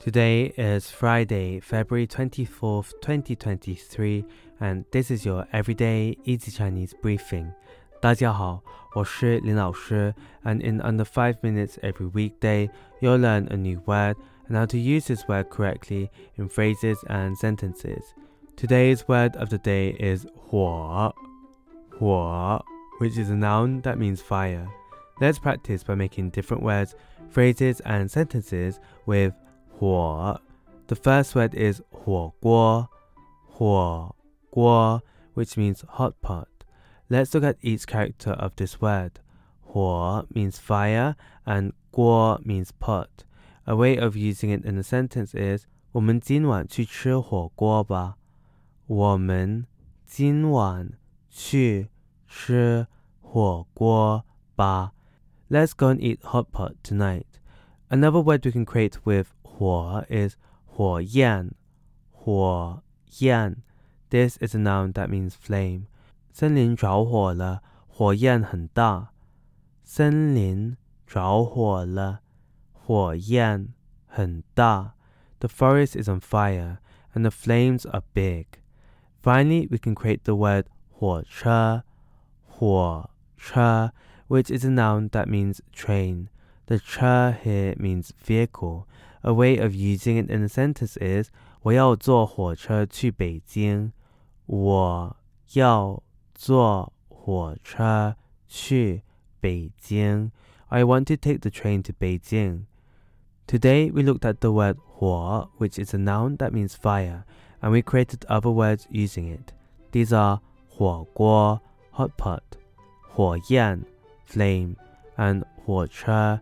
Today is Friday, February 24th, 2023, and this is your everyday easy Chinese briefing. 大家好，我是林老师, and in under 5 minutes every weekday, you'll learn a new word and how to use this word correctly in phrases and sentences. Today's word of the day is 火,火, which is a noun that means fire. Let's practice by making different words, phrases, and sentences with 火. The first word is 火锅,火锅, which means hot pot. Let's look at each character of this word. 火 means fire and 锅 means pot. A way of using it in a sentence is 我们今晚去吃火锅吧。我们今晚去吃火锅吧。Let's go and eat hot pot tonight. Another word we can create with 火 is 火焰,火焰. This is a noun that means flame. 森林着火了，火焰很大。森林着火了，火焰很大。The forest is on fire and the flames are big. Finally, we can create the word 火车,火车, which is a noun that means train. The che here means vehicle. A way of using it in a sentence is 我要坐火车去北京。我要坐火车去北京。I want to take the train to Beijing. Today we looked at the word huo, which is a noun that means fire, and we created other words using it. These are huo guo, hot pot, huo yan, flame, and huo che,